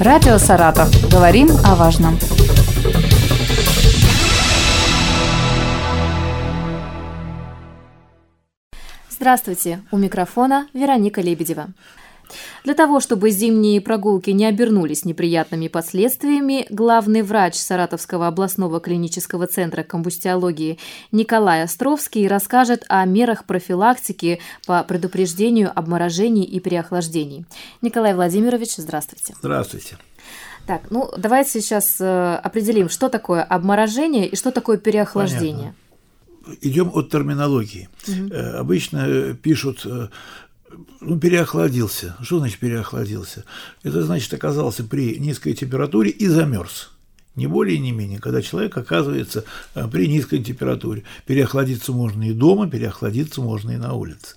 Радио «Саратов». Говорим о важном. Здравствуйте! У микрофона Вероника Лебедева. Для того, чтобы зимние прогулки не обернулись неприятными последствиями, главный врач Саратовского областного клинического центра комбустиологии Николай Островский расскажет о мерах профилактики по предупреждению обморожений и переохлаждений. Николай Владимирович, здравствуйте. Здравствуйте. Так, ну давайте сейчас э, определим, что такое обморожение и что такое переохлаждение. Понятно. Идем от терминологии. Угу. Обычно пишут ну, переохладился. Что значит переохладился? Это значит оказался при низкой температуре и замерз. Не более, не менее, когда человек оказывается э, при низкой температуре. Переохладиться можно и дома, переохладиться можно и на улице.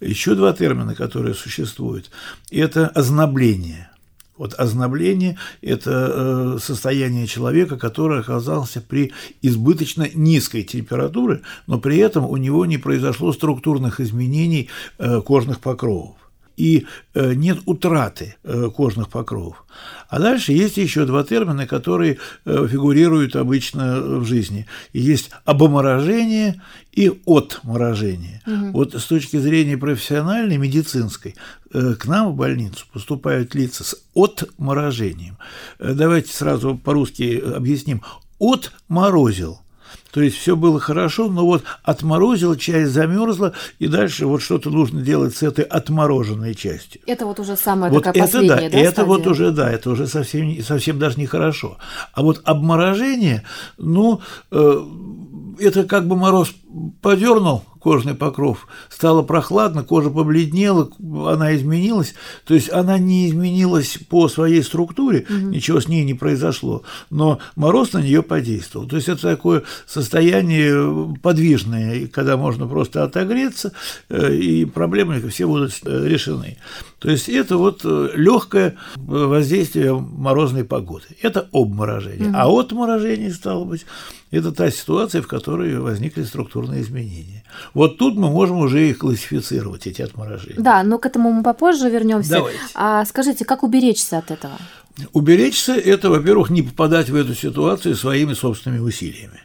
Еще два термина, которые существуют, это ознобление. Вот ознобление – это э, состояние человека, который оказался при избыточно низкой температуре, но при этом у него не произошло структурных изменений э, кожных покровов и э, нет утраты э, кожных покровов. А дальше есть еще два термина, которые э, фигурируют обычно в жизни. Есть обоморожение и отморожение. Угу. Вот с точки зрения профессиональной, медицинской, к нам в больницу поступают лица с отморожением. Давайте сразу по-русски объясним. Отморозил то есть все было хорошо, но вот отморозила, часть замерзла, и дальше вот что-то нужно делать с этой отмороженной частью. Это вот уже самая вот такая это, да, да это вот уже, да, это уже совсем, совсем даже нехорошо. А вот обморожение, ну, э, это как бы мороз подернул кожный покров, стало прохладно, кожа побледнела, она изменилась. То есть она не изменилась по своей структуре, угу. ничего с ней не произошло, но мороз на нее подействовал. То есть это такое состояние подвижное, когда можно просто отогреться, э, и проблемы все будут э, решены. То есть это вот э, легкое воздействие морозной погоды. Это обморожение. Угу. А отморожение, стало быть, это та ситуация, в которой возникли структурные изменения. Вот тут мы можем уже их классифицировать, эти отморожения. Да, но к этому мы попозже вернемся. Давайте. А скажите, как уберечься от этого? Уберечься – это, во-первых, не попадать в эту ситуацию своими собственными усилиями.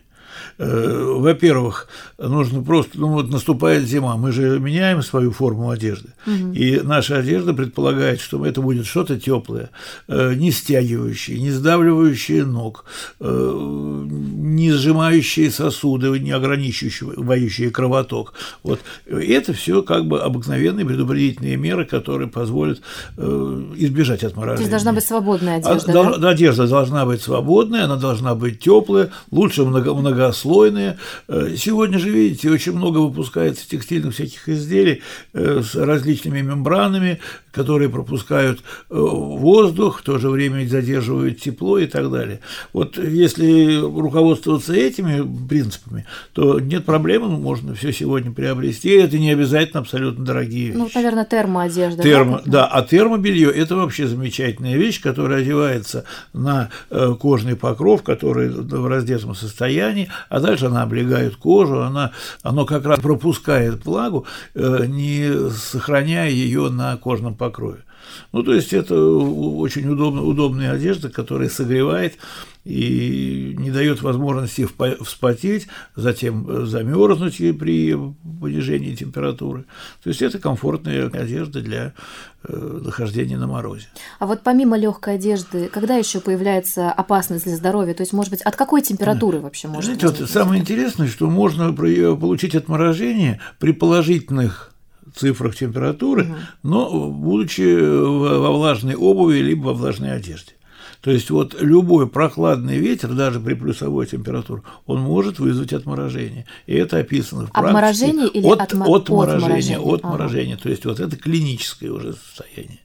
Э, во-первых, нужно просто, ну вот наступает зима, мы же меняем свою форму одежды, угу. и наша одежда предполагает, что это будет что-то теплое, э, не стягивающее, не сдавливающее ног, э, не сжимающие сосуды, не ограничивающие кровоток. Вот это все как бы обыкновенные предупредительные меры, которые позволят избежать отморожения. То есть должна быть свободная а, одежда. А, да? Одежда должна быть свободная, она должна быть теплая, лучше много, многослойная многослойные. Э, сегодня же, видите, очень много выпускается текстильных всяких изделий э, с различными мембранами, которые пропускают э, воздух, в то же время задерживают тепло и так далее. Вот если руководствоваться этими принципами, то нет проблемы, ну, можно все сегодня приобрести, это не обязательно абсолютно дорогие ну, вещи. Ну, наверное, термоодежда. Термо, да, да, а термобелье – это вообще замечательная вещь, которая одевается на кожный покров, который в раздетом состоянии, а дальше она облегает кожу, она, оно как раз пропускает влагу, э, не сохраняя ее на кожном покрове. Ну, то есть это очень удобно, удобная одежда, которая согревает и не дает возможности вспотеть, затем замерзнуть при понижении температуры. То есть это комфортная одежда для э, нахождения на морозе. А вот помимо легкой одежды, когда еще появляется опасность для здоровья? То есть, может быть, от какой температуры вообще можно? Знаете, вот самое интересное, что можно получить отморожение при положительных цифрах температуры, угу. но будучи во влажной обуви либо во влажной одежде. То есть вот любой прохладный ветер, даже при плюсовой температуре, он может вызвать отморожение. И это описано в практике. Обморожение или от, отмо... отморожение? Отморожение. Ага. То есть вот это клиническое уже состояние.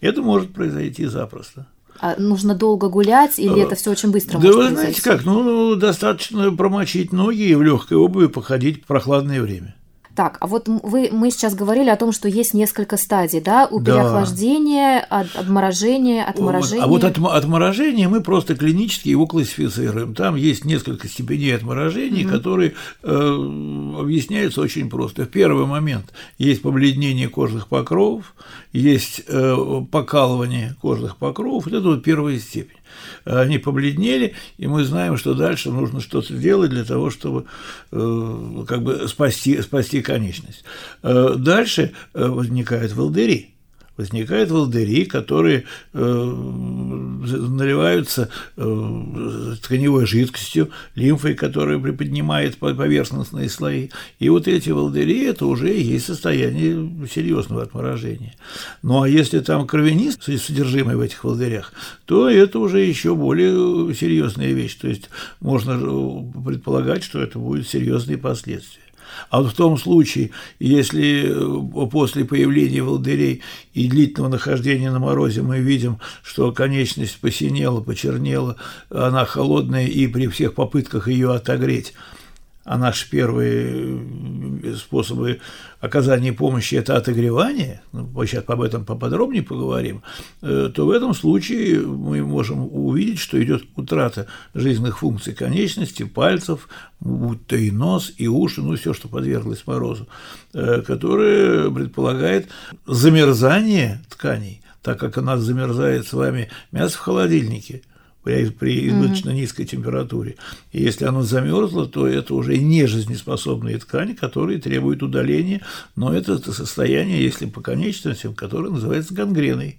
Это может произойти запросто. А нужно долго гулять или это все очень быстро да вы знаете как, ну достаточно промочить ноги и в легкой обуви походить в прохладное время. Так, а вот вы, мы сейчас говорили о том, что есть несколько стадий, да, у да. переохлаждения, от, отморожения, отморожения. А вот от, отморожения мы просто клинически его классифицируем. Там есть несколько степеней отморожения, угу. которые э, объясняются очень просто. В первый момент есть побледнение кожных покровов, есть э, покалывание кожных покровов, вот это вот первая степень они побледнели, и мы знаем, что дальше нужно что-то делать для того, чтобы э, как бы спасти, спасти конечность. Э, дальше э, возникают волдыри возникают волдыри, которые э, наливаются э, тканевой жидкостью, лимфой, которая приподнимает поверхностные слои. И вот эти волдыри – это уже есть состояние серьезного отморожения. Ну а если там кровянис, содержимое в этих волдырях, то это уже еще более серьезная вещь. То есть можно предполагать, что это будет серьезные последствия. А в том случае, если э, после появления волдырей и длительного нахождения на морозе мы видим, что конечность посинела, почернела, она холодная, и при всех попытках ее отогреть а наши первые э, способы оказания помощи – это отогревание, ну, сейчас об этом поподробнее поговорим, э, то в этом случае мы можем увидеть, что идет утрата жизненных функций конечностей, пальцев, будь то и нос, и уши, ну, все, что подверглось морозу, э, которое предполагает замерзание тканей, так как у нас замерзает с вами мясо в холодильнике – при, при избыточно угу. низкой температуре. И если оно замерзло, то это уже не жизнеспособные ткани, которые требуют удаления, но это состояние, если по конечностям, которое называется гангреной.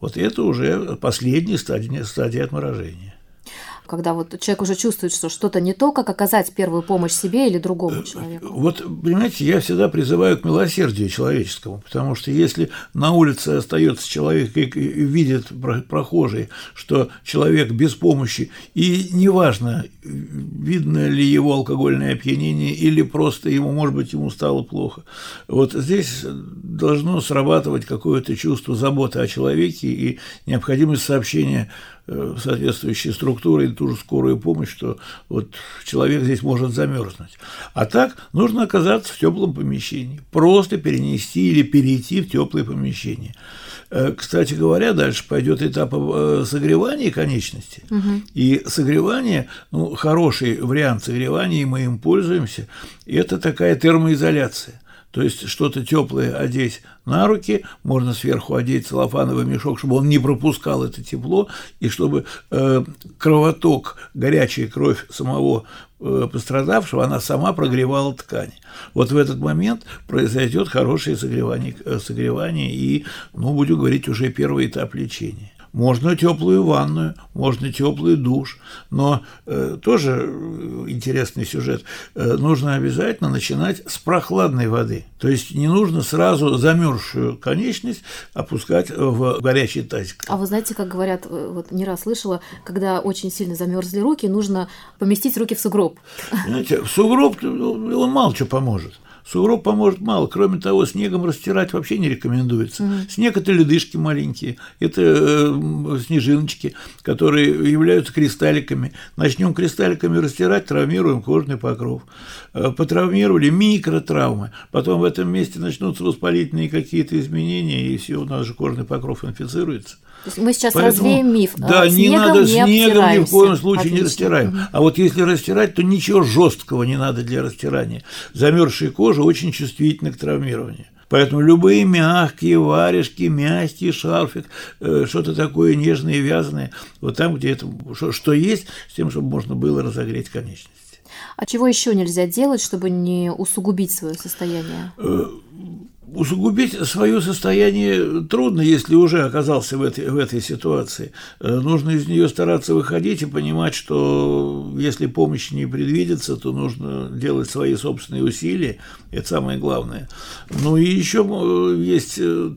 Вот это уже последняя стадия, стадия отморожения когда вот человек уже чувствует, что что-то не то, как оказать первую помощь себе или другому человеку? Вот, понимаете, я всегда призываю к милосердию человеческому, потому что если на улице остается человек и видит прохожий, что человек без помощи, и неважно, видно ли его алкогольное опьянение или просто ему, может быть, ему стало плохо, вот здесь должно срабатывать какое-то чувство заботы о человеке и необходимость сообщения Э, соответствующие структуры и ту же скорую помощь, что вот человек здесь может замерзнуть. А так нужно оказаться в теплом помещении, просто перенести или перейти в теплое помещение. Э, кстати говоря, дальше пойдет этап э, согревания конечности. Угу. И согревание, ну, хороший вариант согревания, и мы им пользуемся, это такая термоизоляция. То есть что-то теплое одеть на руки, можно сверху одеть целлофановый мешок, чтобы он не пропускал это тепло, и чтобы э, кровоток, горячая кровь самого э, пострадавшего, она сама прогревала ткань. Вот в этот момент произойдет хорошее согревание, э, согревание и, ну, будем говорить, уже первый этап лечения. Можно теплую ванную, можно теплый душ, но э, тоже интересный сюжет. Э, нужно обязательно начинать с прохладной воды. То есть не нужно сразу замерзшую конечность опускать в горячий тазик. А вы знаете, как говорят, э, вот не раз слышала, когда очень сильно замерзли руки, нужно поместить руки в сугроб. Знаете, в сугроб он мало что поможет. Сугроб поможет мало. Кроме того, снегом растирать вообще не рекомендуется. Угу. Снег – это ледышки маленькие, это э, снежиночки, которые являются кристалликами. Начнем кристалликами растирать, травмируем кожный покров. Э, потравмировали микротравмы. Потом в этом месте начнутся воспалительные какие-то изменения, и все, у нас же кожный покров инфицируется. То есть мы сейчас Поэтому, развеем миф. Да, а, не надо не снегом ни в коем случае Отлично. не растираем. А вот если растирать, то ничего жесткого не надо для растирания. Замерзшая кожа очень чувствительна к травмированию. Поэтому любые мягкие варежки, мягкий шарфик, э, что-то такое нежное и вязаное, вот там, где это что, что есть, с тем, чтобы можно было разогреть конечности. А чего еще нельзя делать, чтобы не усугубить свое состояние? Усугубить свое состояние трудно, если уже оказался в этой, в этой ситуации. Э, нужно из нее стараться выходить и понимать, что если помощи не предвидится, то нужно делать свои собственные усилия. Это самое главное. Ну и еще э, есть э,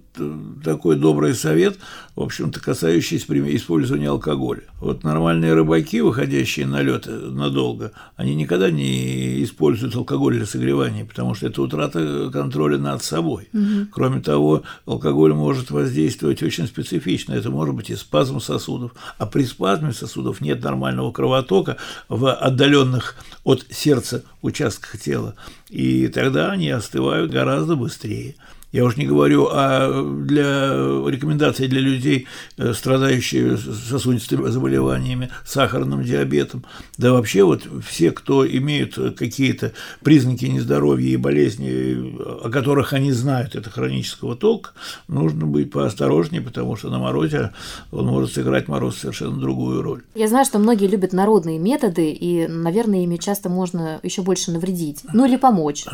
такой добрый совет, в общем-то, касающийся использования алкоголя. Вот нормальные рыбаки, выходящие на лед надолго, они никогда не используют алкоголь для согревания, потому что это утрата контроля над собой. Угу. Кроме того, алкоголь может воздействовать очень специфично. Это может быть и спазм сосудов. А при спазме сосудов нет нормального кровотока в отдаленных от сердца участках тела. И тогда они остывают гораздо быстрее. Я уж не говорю о для рекомендаций для людей, э, страдающих сосудистыми заболеваниями, сахарным диабетом. Да вообще вот все, кто имеют какие-то признаки нездоровья и болезни, о которых они знают, это хронического толка, нужно быть поосторожнее, потому что на морозе он может сыграть мороз совершенно другую роль. Я знаю, что многие любят народные методы, и, наверное, ими часто можно еще больше навредить. Ну или помочь,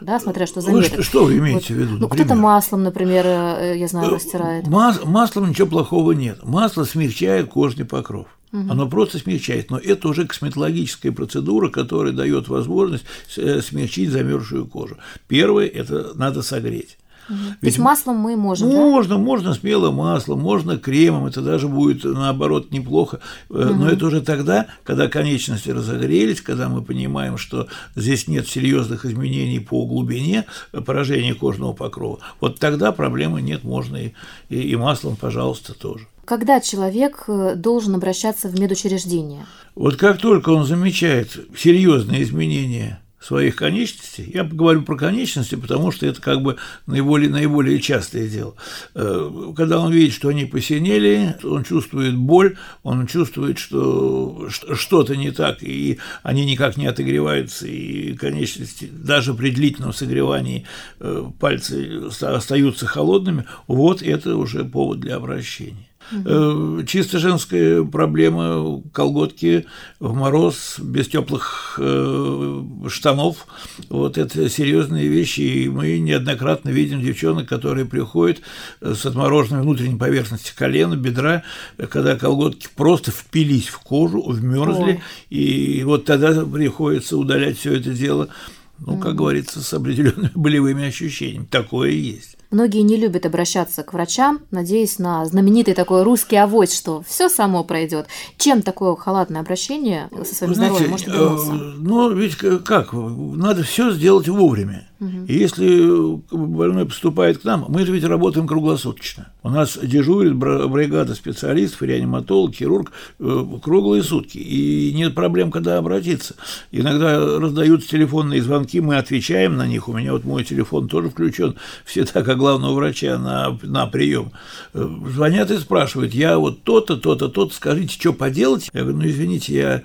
да, смотря что за метод. Что, что вы имеете вот. в виду? Ну, кто-то маслом, например, э, я знаю, э, растирает. Мас маслом ничего плохого нет. Масло смягчает кожный покров. Угу. Оно просто смягчает, но это уже косметологическая процедура, которая дает возможность э, смягчить замерзшую кожу. Первое – это надо согреть. Угу. Ведь То есть маслом мы можем, Можно, да? можно смело маслом, можно кремом, это даже будет, наоборот, неплохо. Угу. Но это уже тогда, когда конечности разогрелись, когда мы понимаем, что здесь нет серьезных изменений по глубине поражения кожного покрова. Вот тогда проблемы нет, можно и, и, и маслом, пожалуйста, тоже. Когда человек э, должен обращаться в медучреждение? Вот как только он замечает серьезные изменения своих конечностей. Я говорю про конечности, потому что это как бы наиболее, наиболее частое дело. Э, когда он видит, что они посинели, он чувствует боль, он чувствует, что что-то не так, и они никак не отогреваются, и конечности даже при длительном согревании э, пальцы остаются холодными, вот это уже повод для обращения. Угу. Чисто женская проблема колготки в мороз без теплых э, штанов. Вот это серьезные вещи. И мы неоднократно видим девчонок, которые приходят с отмороженной внутренней поверхности колена, бедра, когда колготки просто впились в кожу, вмерзли. И вот тогда приходится удалять все это дело ну, как говорится, с определенными болевыми ощущениями. Такое есть. Многие не любят обращаться к врачам, надеясь на знаменитый такой русский авось, что все само пройдет. Чем такое халатное обращение со своим Знаете, здоровьем может обернуться? Э, ну, ведь как, надо все сделать вовремя. И если больной поступает к нам, мы же ведь работаем круглосуточно. У нас дежурит бригада специалистов, реаниматолог, хирург э, круглые сутки. И нет проблем, когда обратиться. Иногда раздаются телефонные звонки, мы отвечаем на них. У меня вот мой телефон тоже включен всегда как главного врача на, на прием. Э, звонят и спрашивают, я вот то-то, то-то, то-то, скажите, что поделать? Я говорю, ну извините, я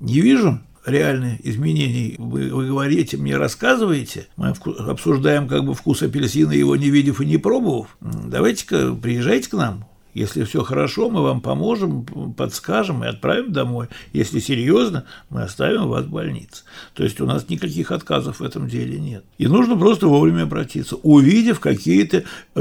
не вижу реальные изменений вы, вы говорите, мне рассказываете, мы обсуждаем как бы вкус апельсина, его не видев и не пробовав, давайте-ка приезжайте к нам, если все хорошо, мы вам поможем, подскажем и отправим домой. Если серьезно, мы оставим вас в больнице. То есть у нас никаких отказов в этом деле нет. И нужно просто вовремя обратиться, увидев какие-то э,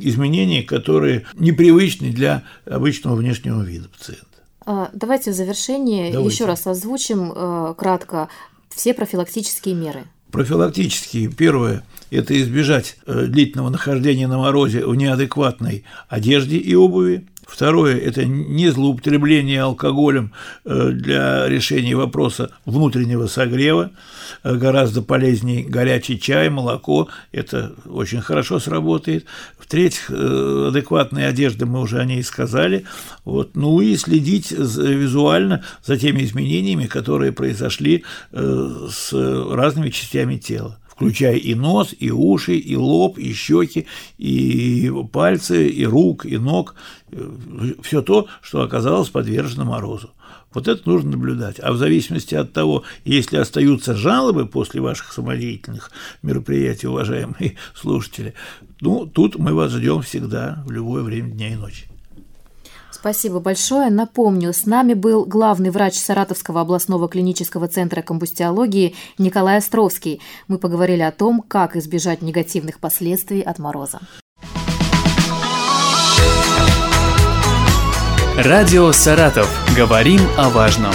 изменения, которые непривычны для обычного внешнего вида пациента. А, давайте в завершении Давайте. еще раз озвучим э, кратко все профилактические меры. Профилактические. Первое – это избежать э, длительного нахождения на морозе в неадекватной одежде и обуви. Второе – это не злоупотребление алкоголем э, для решения вопроса внутреннего согрева. Э, гораздо полезнее горячий чай, молоко. Это очень хорошо сработает. В-третьих, э, адекватная одежда, мы уже о ней сказали. Вот. Ну и следить визуально за теми изменениями, которые произошли с разными частями тела включая и нос, и уши, и лоб, и щеки, и пальцы, и рук, и ног, все то, что оказалось подвержено морозу. Вот это нужно наблюдать. А в зависимости от того, если остаются жалобы после ваших самодеятельных мероприятий, уважаемые слушатели, ну, тут мы вас ждем всегда, в любое время дня и ночи. Спасибо большое. Напомню, с нами был главный врач Саратовского областного клинического центра комбустиологии Николай Островский. Мы поговорили о том, как избежать негативных последствий от мороза. Радио «Саратов». Говорим о важном.